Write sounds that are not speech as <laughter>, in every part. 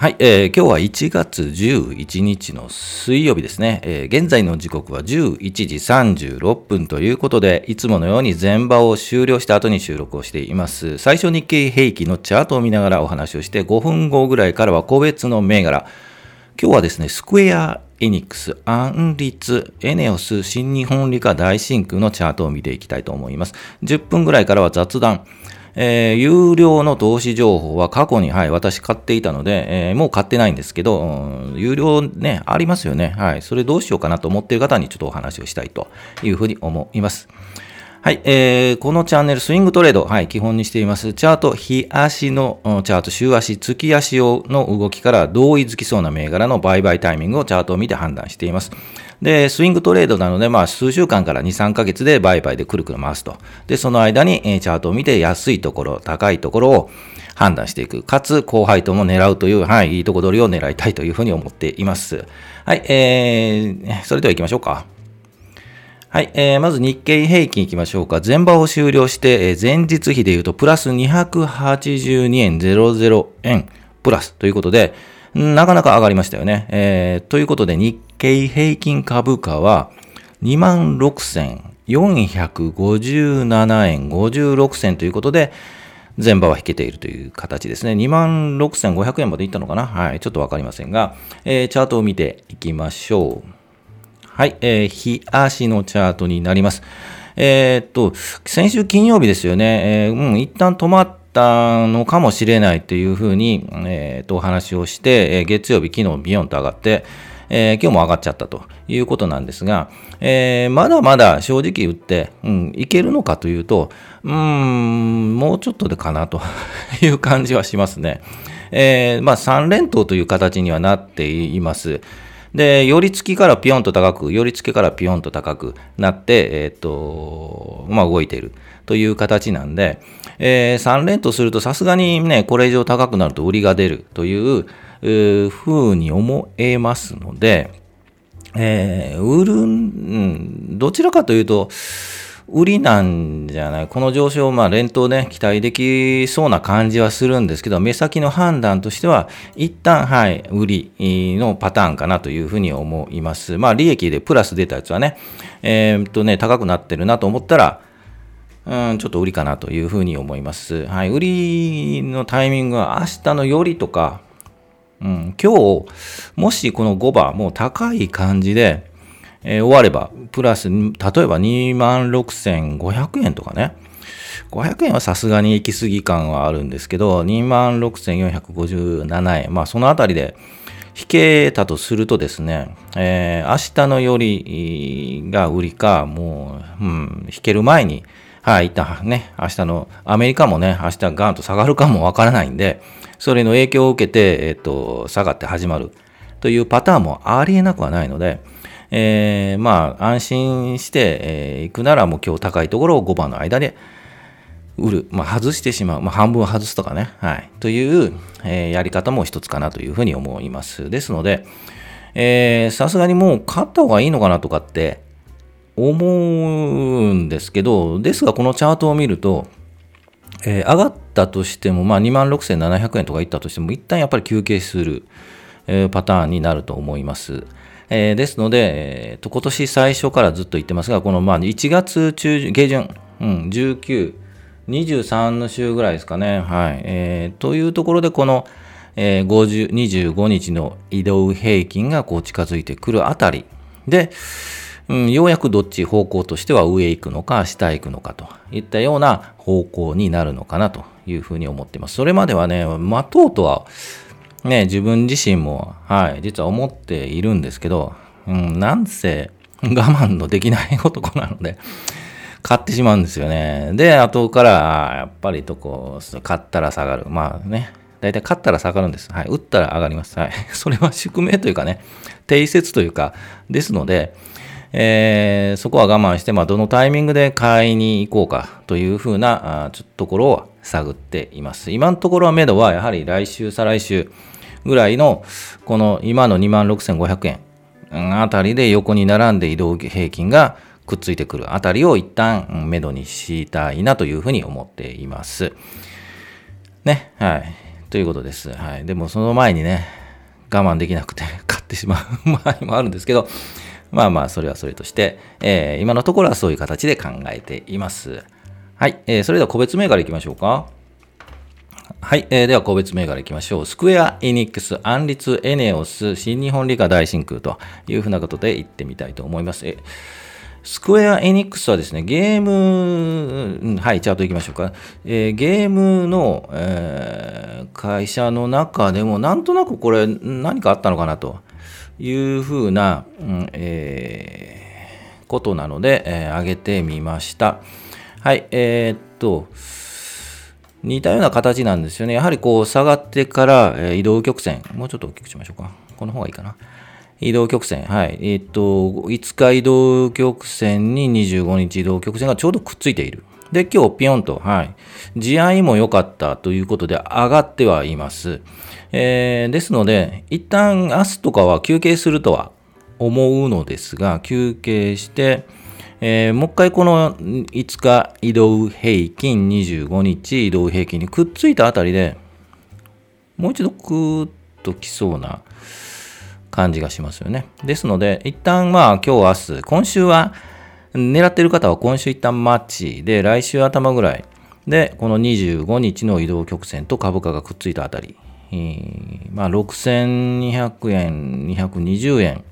はい、えー、今日は1月11日の水曜日ですね、えー、現在の時刻は11時36分ということで、いつものように前場を終了した後に収録をしています。最初日経平均のチャートを見ながらお話をして、5分後ぐらいからは個別の銘柄。今日はですね、スクエアエニックス、アンリツ、エネオス、新日本理科大真空のチャートを見ていきたいと思います。10分ぐらいからは雑談。えー、有料の投資情報は過去に、はい、私買っていたので、えー、もう買ってないんですけど、うん、有料ね、ありますよね。はい。それどうしようかなと思っている方にちょっとお話をしたいというふうに思います。はい、えー、このチャンネル、スイングトレード、はい、基本にしています。チャート、日足のチャート、週足、月足の動きから同意づきそうな銘柄の売買タイミングをチャートを見て判断しています。で、スイングトレードなので、まあ、数週間から2、3ヶ月で売買でくるくる回すと。で、その間に、えチャートを見て安いところ、高いところを判断していく。かつ、高配当も狙うという、はい、いいとこ取りを狙いたいというふうに思っています。はい、えー、それでは行きましょうか。はい、えー、まず日経平均いきましょうか。前場を終了して、えー、前日比で言うとプラス282円00円プラスということで、なかなか上がりましたよね。えー、ということで日経平均株価は26,457円56銭ということで、前場は引けているという形ですね。26,500円までいったのかな？はい、ちょっとわかりませんが、えー、チャートを見ていきましょう。はい、えー、日足のチャートになります。えー、っと、先週金曜日ですよね、えー、うん、一旦止まったのかもしれないというふうに、えー、と、お話をして、え月曜日、昨日ビヨンと上がって、えー、今日も上がっちゃったということなんですが、えー、まだまだ正直言って、うん、いけるのかというと、うん、もうちょっとでかなという感じはしますね。えー、まあ、3連投という形にはなっています。で、寄り付きからピヨンと高く、寄り付きからピヨンと高くなって、えっ、と、まあ、動いているという形なんで、えー、3連とするとさすがにね、これ以上高くなると売りが出るというふうに思えますので、えー、売る、うん、どちらかというと、売りなんじゃない？この上昇、まあ、連投ね、期待できそうな感じはするんですけど、目先の判断としては、一旦、はい、売りのパターンかなというふうに思います。まあ、利益でプラス出たやつはね、えー、っとね、高くなってるなと思ったら、うん、ちょっと売りかなというふうに思います。はい、売りのタイミングは明日の夜とか、うん、今日、もしこの5番、もう高い感じで、えー、終われば、プラス、例えば26,500円とかね。500円はさすがに行き過ぎ感はあるんですけど、26,457円。まあ、そのあたりで引けたとするとですね、えー、明日のよりが売りか、もう、うん、引ける前に、はい、一旦ね、明日の、アメリカもね、明日ガーンと下がるかもわからないんで、それの影響を受けて、えっ、ー、と、下がって始まるというパターンもありえなくはないので、えー、まあ、安心して、えー、行くならもう今日高いところを5番の間で売る。まあ、外してしまう。まあ、半分外すとかね。はい。という、えー、やり方も一つかなというふうに思います。ですので、さすがにもう買った方がいいのかなとかって思うんですけど、ですがこのチャートを見ると、え、上がったとしても、まあ、26,700円とかいったとしても、一旦やっぱり休憩する、え、パターンになると思います。えー、ですので、えーと、今年最初からずっと言ってますが、このまあ1月中旬下旬、うん、19、23の週ぐらいですかね。はい。えー、というところで、この、えー、50 25日の移動平均がこう近づいてくるあたりで、うん、ようやくどっち方向としては上行くのか下行くのかといったような方向になるのかなというふうに思っています。それまではね、待とうとはね、自分自身も、はい、実は思っているんですけど、うん、なんせ我慢のできない男なので、買ってしまうんですよね。で、後から、やっぱりとこ、買ったら下がる。まあね、大体買ったら下がるんです。はい。打ったら上がります。はい。<laughs> それは宿命というかね、定説というか、ですので、えー、そこは我慢して、まあ、どのタイミングで買いに行こうかというふうなあちょっとところを探っています。今のところは目処はやはり来週、再来週ぐらいの、この今の26,500円あたりで横に並んで移動平均がくっついてくるあたりを一旦目処にしたいなというふうに思っています。ね、はい。ということです。はい。でもその前にね、我慢できなくて <laughs> 買ってしまう場合もあるんですけど、まあまあ、それはそれとして、えー、今のところはそういう形で考えています。はい。えー、それでは個別銘柄いきましょうか。はい。えー、では、個別銘柄いきましょう。スクエア、エニックス、アンリツ、エネオス、新日本理科大真空というふうなことで言ってみたいと思います。えスクエア・エニックスはですね、ゲーム、はい、チャートいきましょうか。えー、ゲームの、えー、会社の中でも、なんとなくこれ、何かあったのかなというふうな、うんえー、ことなので、えー、上げてみました。はい、えー、っと、似たような形なんですよね。やはりこう下がってから、移動曲線。もうちょっと大きくしましょうか。この方がいいかな。移動曲線。はい。えっ、と、5日移動曲線に25日移動曲線がちょうどくっついている。で、今日ピヨンと、はい。地合いも良かったということで上がってはいます。えー、ですので、一旦明日とかは休憩するとは思うのですが、休憩して、えー、もう一回この5日移動平均、25日移動平均にくっついたあたりで、もう一度クーッときそうな感じがしますよね。ですので、一旦まあ今日明日、今週は狙ってる方は今週一旦マッチで、来週頭ぐらいで、この25日の移動曲線と株価がくっついたあたり、まあ6200円、220円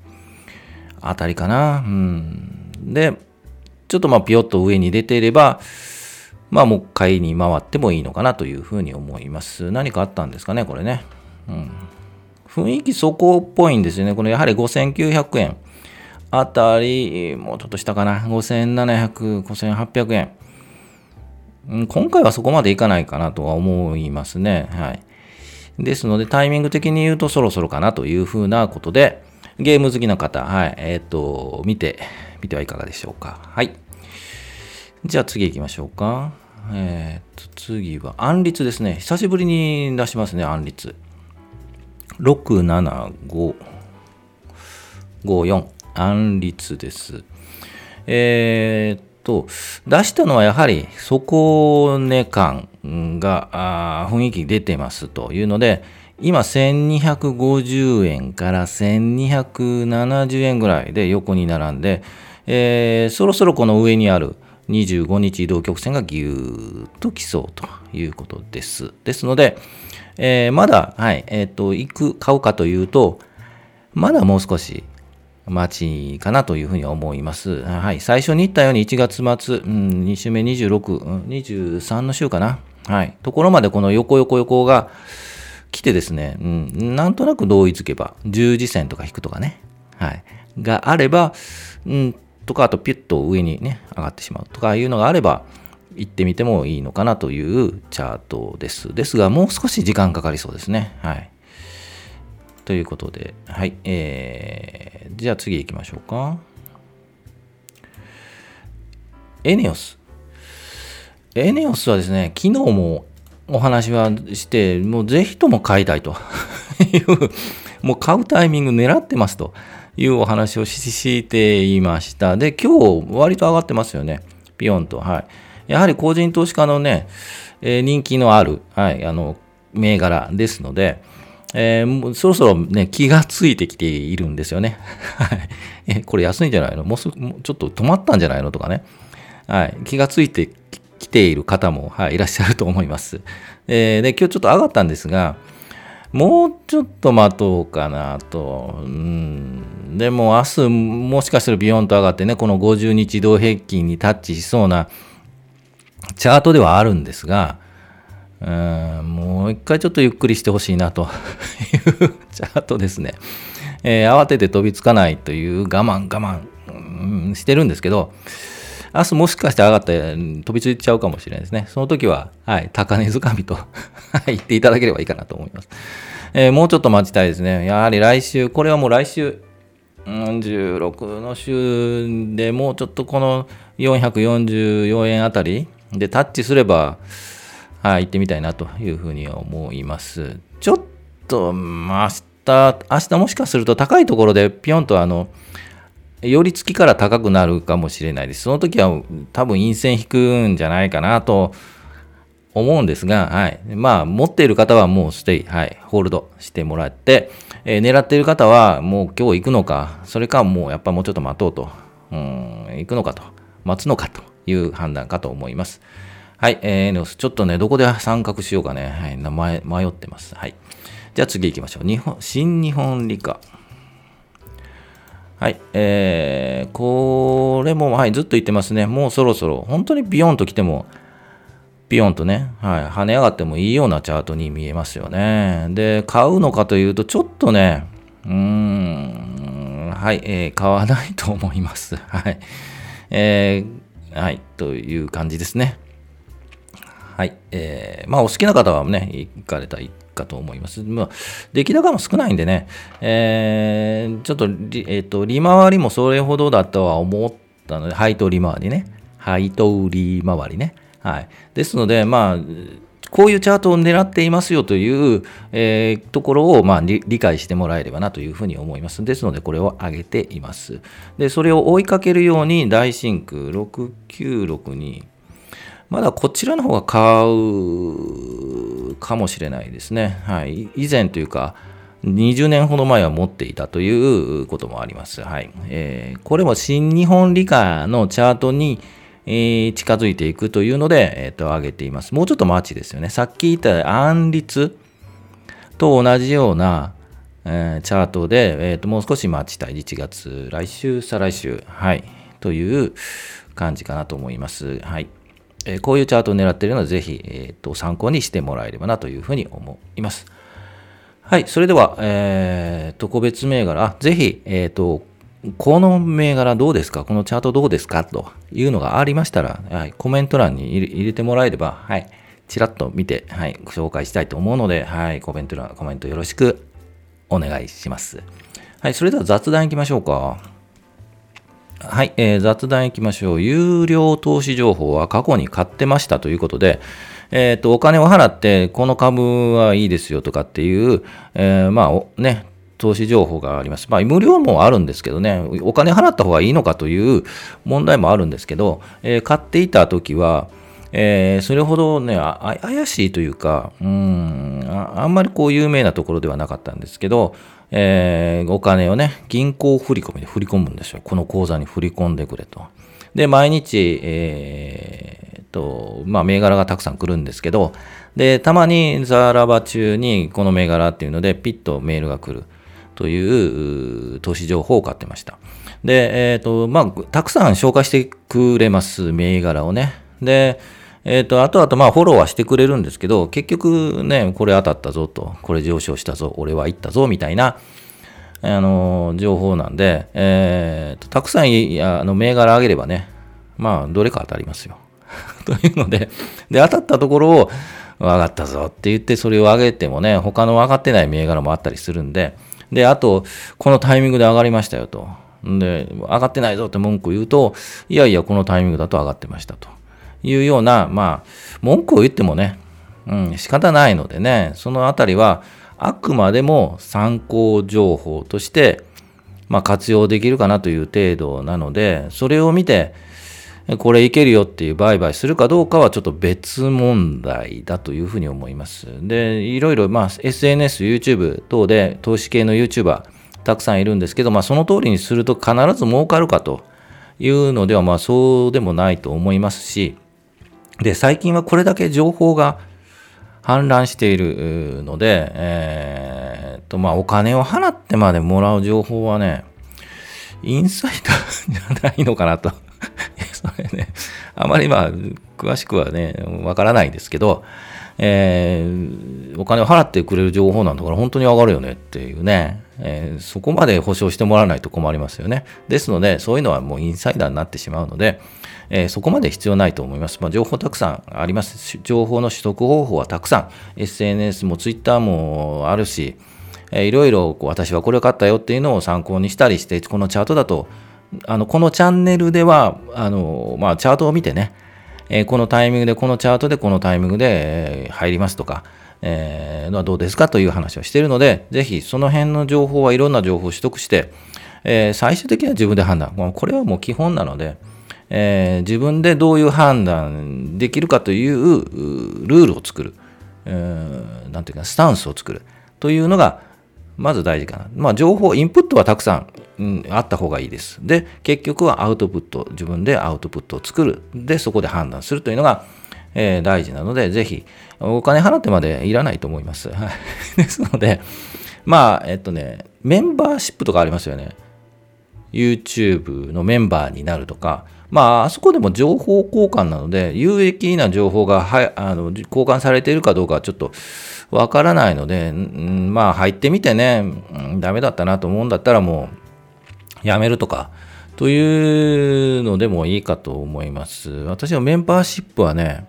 あたりかな。うん、で、ちょっとまあピヨッと上に出ていれば、まあもう一回に回ってもいいのかなというふうに思います。何かあったんですかね、これね。うん、雰囲気そこっぽいんですよね。このやはり5900円あたり、もうちょっと下かな。5700、5800円。うん今回はそこまでいかないかなとは思いますね。はい。ですので、タイミング的に言うとそろそろかなというふうなことで、ゲーム好きな方、はい、えっ、ー、と、見てみてはいかがでしょうか。はい。じゃあ次行きましょうか。えっ、ー、と、次は、安立ですね。久しぶりに出しますね、安立。67554、安立です。えー、っと、出したのはやはり底値感が雰囲気出てますというので、今1250円から1270円ぐらいで横に並んで、えー、そろそろこの上にある25日移動曲線がぎゅーっと来そうということです。ですので、えー、まだ、はい、えっ、ー、と、行く、買うかというと、まだもう少し待ちかなというふうに思います。はい、最初に言ったように1月末、うん、2週目26、うん、23の週かな。はい、ところまでこの横横横が来てですね、うん、なんとなく同意づけば、十字線とか引くとかね、はい、があれば、うん、とか、あとピュッと上にね、上がってしまうとかいうのがあれば、行ってみてもいいのかなというチャートです。ですが、もう少し時間かかりそうですね。はい。ということで、はい。えー、じゃあ次行きましょうか。エネオス。エネオスはですね、昨日もお話はして、もうぜひとも買いたいと <laughs> いう、もう買うタイミング狙ってますというお話をしていました。で、今日割と上がってますよね。ピヨンと。はい。やはり個人投資家のね、えー、人気のある、はい、あの、銘柄ですので、えー、そろそろね、気がついてきているんですよね。<laughs> はい。え、これ安いんじゃないの？もうすぐ、ちょっと止まったんじゃないの？とかね。はい。気がついてきている方も、はい、いらっしゃると思います。えー、で、今日ちょっと上がったんですが、もうちょっと待とうかなと。うん。でも明日もしかしたらビヨンと上がってね、この50日同平均にタッチしそうなチャートではあるんですが、うん、もう一回ちょっとゆっくりしてほしいなと <laughs> いうチャートですね。えー、慌てて飛びつかないという我慢我慢、うん、してるんですけど、明日もしかして上がって飛びついちゃうかもしれないですね。その時は、はい、高値掴みと <laughs> 言っていただければいいかなと思います。えー、もうちょっと待ちたいですね。やはり来週、これはもう来週、16の週でもうちょっとこの444円あたりでタッチすれば、はい、行ってみたいなというふうに思います。ちょっと、まあ、明日、明日もしかすると高いところでピヨンとあの、寄り付きから高くなるかもしれないです。その時は多分陰線引くんじゃないかなと思うんですが、はい。まあ、持っている方はもうステイ、はい、ホールドしてもらって、えー、狙っている方はもう今日行くのか、それかもうやっぱもうちょっと待とうと、うん、行くのかと、待つのかという判断かと思います。はい、えー、ちょっとね、どこで参画しようかね、はい、名前迷ってます。はい。じゃあ次行きましょう。日本、新日本理科。はい。えー、これも、はい、ずっと言ってますね。もうそろそろ、本当にビヨンと来ても、ビヨンとね、はい、跳ね上がってもいいようなチャートに見えますよね。で、買うのかというと、ちょっとね、うーん、はい、えー、買わないと思います。<laughs> はい。えー、はい、という感じですね。はい。えー、まあ、お好きな方はね、行かれたらいいかと思います。まあ、出来高も少ないんでね、えー、ちょっと利、えーと、利回りもそれほどだとは思ったので、配当利回りね。配当利回りね。はい。ですので、まあ、こういうチャートを狙っていますよという、えー、ところを、まあ、理解してもらえればなというふうに思います。ですので、これを上げています。で、それを追いかけるように、大真空6962、まだこちらの方が買うかもしれないですね。はい。以前というか、20年ほど前は持っていたということもあります。はい。えー、これも新日本理科のチャートに、えー、近づいていくというので、えっ、ー、と、上げています。もうちょっと待ちですよね。さっき言った安立と同じような、えー、チャートで、えっ、と、もう少し待ちたい。1月、来週、再来週、はい、という感じかなと思います。はい。え、こういうチャートを狙っているので、ぜひ、えーと、参考にしてもらえればなというふうに思います。はい、それでは、えー、特別銘柄、ぜひ、えっ、ー、と、この銘柄どうですか？このチャートどうですか？というのがありましたら、はい、コメント欄に入れてもらえれば、はい、ちらっと見て、はい、ご紹介したいと思うので、はい、コメント欄、コメントよろしくお願いします。はい、それでは雑談いきましょうか。はい、えー、雑談いきましょう。有料投資情報は過去に買ってましたということで、えっ、ー、と、お金を払って、この株はいいですよとかっていう、えー、まあ、ね、投資情報があります。まあ、無料もあるんですけどね、お金払った方がいいのかという問題もあるんですけど、えー、買っていた時は、えー、それほどね、怪しいというか、うんあ、あんまりこう有名なところではなかったんですけど、えー、お金をね、銀行振り込みで振り込むんですよ。この口座に振り込んでくれと。で、毎日、えー、と、まあ、銘柄がたくさん来るんですけど、で、たまにザラバ中にこの銘柄っていうので、ピッとメールが来るという投資情報を買ってました。で、えっ、と、まあ、たくさん紹介してくれます、銘柄をね。で、えっ、ー、と、あとあと、まあ、フォローはしてくれるんですけど、結局ね、これ当たったぞと、これ上昇したぞ、俺は行ったぞ、みたいな、あの、情報なんで、えー、と、たくさん、あの、銘柄上げればね、まあ、どれか当たりますよ。<laughs> というので、で、当たったところを、上がったぞって言って、それを上げてもね、他の上がってない銘柄もあったりするんで、で、あと、このタイミングで上がりましたよと。で、上がってないぞって文句言うと、いやいや、このタイミングだと上がってましたと。いうような、まあ、文句を言ってもね、うん、仕方ないのでね、そのあたりは、あくまでも参考情報として、まあ、活用できるかなという程度なので、それを見て、これいけるよっていう売買するかどうかはちょっと別問題だというふうに思います。で、いろいろ、まあ、SNS、YouTube 等で投資系の YouTuber たくさんいるんですけど、まあ、その通りにすると必ず儲かるかというのでは、まあ、そうでもないと思いますし、で、最近はこれだけ情報が氾濫しているので、えー、と、まあ、お金を払ってまでもらう情報はね、インサイダーじゃないのかなと。それね、あまりまあ、詳しくはね、わからないですけど、えー、お金を払ってくれる情報なんだから本当に上がるよねっていうね、えー、そこまで保証してもらわないと困りますよね。ですので、そういうのはもうインサイダーになってしまうので、えー、そこまで必要ないと思います。まあ、情報たくさんあります。情報の取得方法はたくさん。SNS も Twitter もあるし、えー、いろいろ私はこれを買ったよっていうのを参考にしたりして、このチャートだと、あのこのチャンネルでは、あのまあ、チャートを見てね、えー、このタイミングで、このチャートで、このタイミングで入りますとか、えー、のはどうですかという話をしているので、ぜひその辺の情報はいろんな情報を取得して、えー、最終的には自分で判断。これはもう基本なので、えー、自分でどういう判断できるかというルールを作る、えー、なんていうか、スタンスを作るというのが、まず大事かな。まあ、情報、インプットはたくさん、うん、あった方がいいです。で、結局はアウトプット、自分でアウトプットを作る。で、そこで判断するというのが、えー、大事なので、ぜひ、お金払ってまでいらないと思います。はい。<laughs> ですので、まあ、えっとね、メンバーシップとかありますよね。YouTube のメンバーになるとか、まあ、あそこでも情報交換なので、有益な情報がはあの交換されているかどうかはちょっとわからないので、んまあ、入ってみてね、ダメだったなと思うんだったらもう、やめるとか、というのでもいいかと思います。私のメンバーシップはね、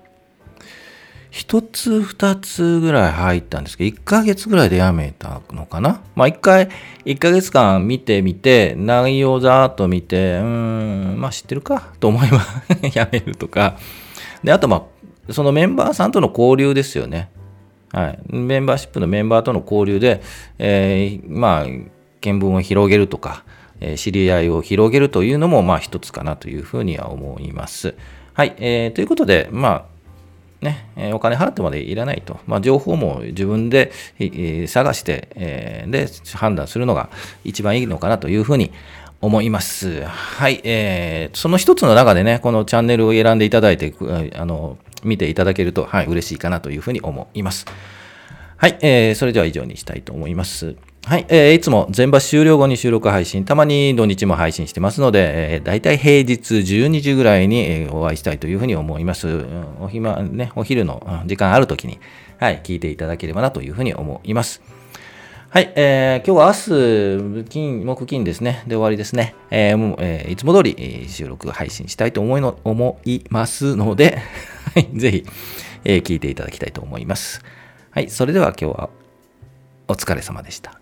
一つ二つぐらい入ったんですけど、1ヶ月ぐらいでやめたのかなまあ一回、1ヶ月間見てみて、内容ざーっと見て、うーん、まあ知ってるかと思えば <laughs> やめるとか。で、あとまあ、そのメンバーさんとの交流ですよね。はい。メンバーシップのメンバーとの交流で、えー、まあ、見聞を広げるとか、えー、知り合いを広げるというのも、まあ一つかなというふうには思います。はい。えー、ということで、まあ、ね、お金払ってまでいらないと。まあ、情報も自分で探して、で、判断するのが一番いいのかなというふうに思います。はい、えー、その一つの中でね、このチャンネルを選んでいただいて、あの、見ていただけると、はい、嬉しいかなというふうに思います。はい、えー、それでは以上にしたいと思います。はい、えー、いつも全場終了後に収録配信、たまに土日も配信してますので、えー、大体平日12時ぐらいに、え、お会いしたいというふうに思います。お暇、ね、お昼の時間ある時に、はい、聞いていただければなというふうに思います。はい、えー、今日は明日、金、木金ですね。で終わりですね。えー、もう、えー、いつも通り、収録配信したいと思いの思いますので、<laughs> はい、ぜひ、えー、聞いていただきたいと思います。はい、それでは今日はお疲れ様でした。